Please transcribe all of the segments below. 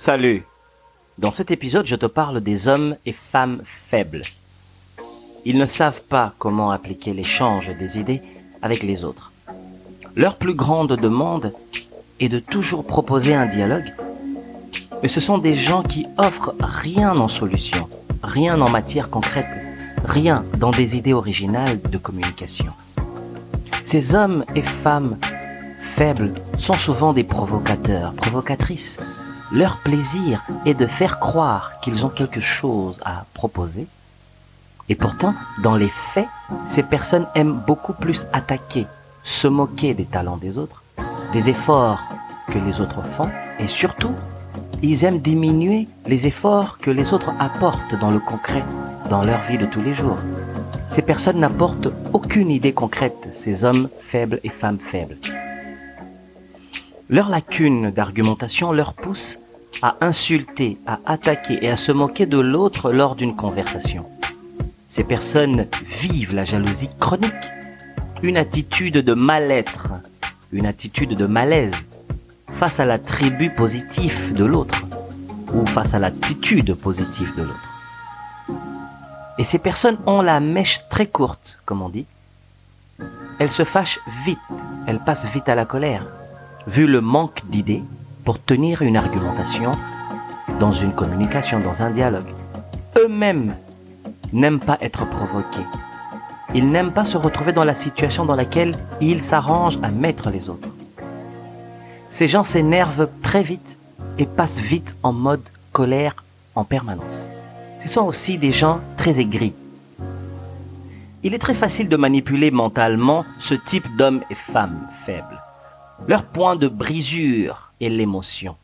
Salut. Dans cet épisode, je te parle des hommes et femmes faibles. Ils ne savent pas comment appliquer l'échange des idées avec les autres. Leur plus grande demande est de toujours proposer un dialogue, mais ce sont des gens qui offrent rien en solution, rien en matière concrète, rien dans des idées originales de communication. Ces hommes et femmes faibles sont souvent des provocateurs, provocatrices. Leur plaisir est de faire croire qu'ils ont quelque chose à proposer. Et pourtant, dans les faits, ces personnes aiment beaucoup plus attaquer, se moquer des talents des autres, des efforts que les autres font, et surtout, ils aiment diminuer les efforts que les autres apportent dans le concret, dans leur vie de tous les jours. Ces personnes n'apportent aucune idée concrète, ces hommes faibles et femmes faibles. Leur lacune d'argumentation leur pousse à insulter, à attaquer et à se moquer de l'autre lors d'une conversation. Ces personnes vivent la jalousie chronique, une attitude de mal-être, une attitude de malaise face à l'attribut positif de l'autre ou face à l'attitude positive de l'autre. Et ces personnes ont la mèche très courte, comme on dit. Elles se fâchent vite, elles passent vite à la colère, vu le manque d'idées pour tenir une argumentation dans une communication, dans un dialogue. Eux-mêmes n'aiment pas être provoqués. Ils n'aiment pas se retrouver dans la situation dans laquelle ils s'arrangent à mettre les autres. Ces gens s'énervent très vite et passent vite en mode colère en permanence. Ce sont aussi des gens très aigris. Il est très facile de manipuler mentalement ce type d'hommes et femmes faibles. Leur point de brisure est l'émotion.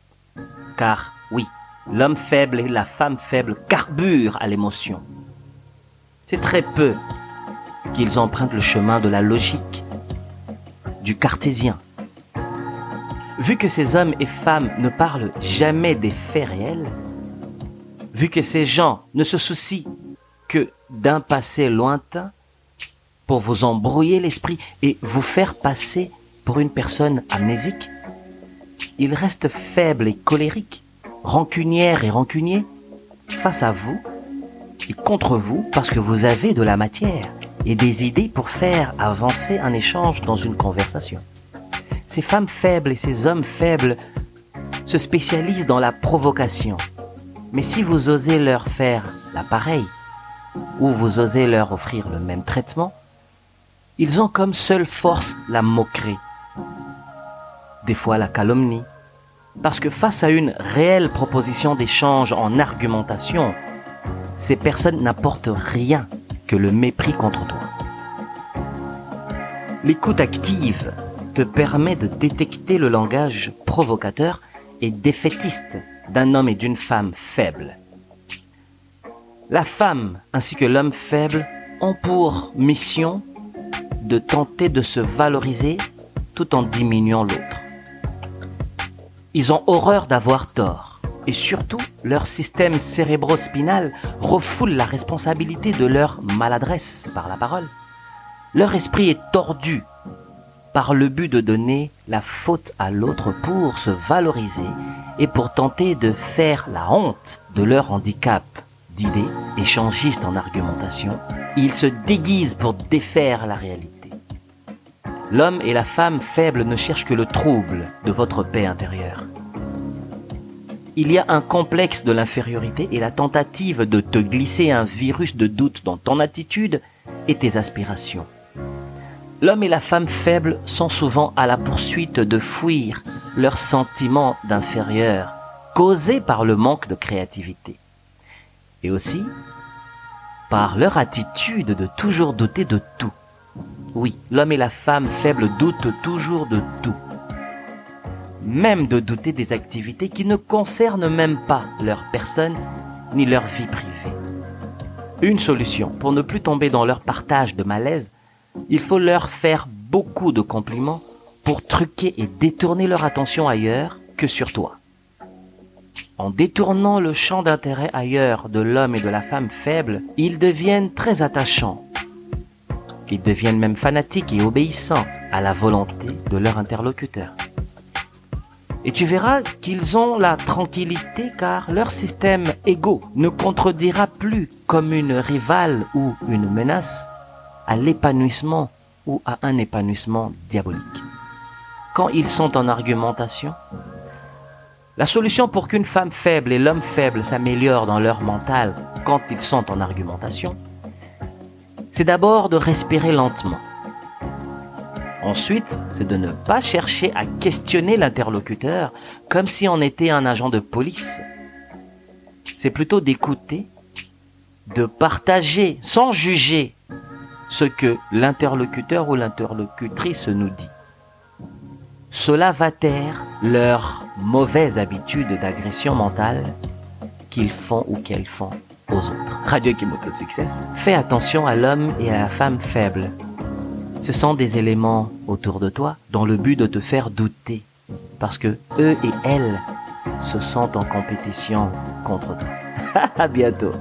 Car oui, l'homme faible et la femme faible carburent à l'émotion. C'est très peu qu'ils empruntent le chemin de la logique, du cartésien. Vu que ces hommes et femmes ne parlent jamais des faits réels, vu que ces gens ne se soucient que d'un passé lointain pour vous embrouiller l'esprit et vous faire passer pour une personne amnésique, il reste faible et colérique, rancunière et rancunier face à vous et contre vous parce que vous avez de la matière et des idées pour faire avancer un échange dans une conversation. Ces femmes faibles et ces hommes faibles se spécialisent dans la provocation. Mais si vous osez leur faire l'appareil, ou vous osez leur offrir le même traitement, ils ont comme seule force la moquerie des fois la calomnie. Parce que face à une réelle proposition d'échange en argumentation, ces personnes n'apportent rien que le mépris contre toi. L'écoute active te permet de détecter le langage provocateur et défaitiste d'un homme et d'une femme faibles. La femme ainsi que l'homme faible ont pour mission de tenter de se valoriser tout en diminuant l'autre. Ils ont horreur d'avoir tort. Et surtout, leur système cérébrospinal refoule la responsabilité de leur maladresse par la parole. Leur esprit est tordu par le but de donner la faute à l'autre pour se valoriser et pour tenter de faire la honte de leur handicap d'idées échangistes en argumentation. Ils se déguisent pour défaire la réalité. L'homme et la femme faibles ne cherchent que le trouble de votre paix intérieure. Il y a un complexe de l'infériorité et la tentative de te glisser un virus de doute dans ton attitude et tes aspirations. L'homme et la femme faibles sont souvent à la poursuite de fuir leurs sentiments d'inférieur causés par le manque de créativité. Et aussi par leur attitude de toujours douter de tout. Oui, l'homme et la femme faibles doutent toujours de tout. Même de douter des activités qui ne concernent même pas leur personne ni leur vie privée. Une solution pour ne plus tomber dans leur partage de malaise, il faut leur faire beaucoup de compliments pour truquer et détourner leur attention ailleurs que sur toi. En détournant le champ d'intérêt ailleurs de l'homme et de la femme faible, ils deviennent très attachants ils deviennent même fanatiques et obéissants à la volonté de leur interlocuteur. Et tu verras qu'ils ont la tranquillité car leur système égo ne contredira plus comme une rivale ou une menace à l'épanouissement ou à un épanouissement diabolique. Quand ils sont en argumentation, la solution pour qu'une femme faible et l'homme faible s'améliorent dans leur mental quand ils sont en argumentation, c'est d'abord de respirer lentement Ensuite, c'est de ne pas chercher à questionner l'interlocuteur comme si on était un agent de police. C'est plutôt d'écouter, de partager sans juger ce que l'interlocuteur ou l'interlocutrice nous dit. Cela va taire leur mauvaise habitude d'agression mentale qu'ils font ou qu'elles font aux autres. Radio Kimoto Success. Fais attention à l'homme et à la femme faible ce sont des éléments autour de toi dans le but de te faire douter. Parce que eux et elles se sentent en compétition contre toi. à bientôt.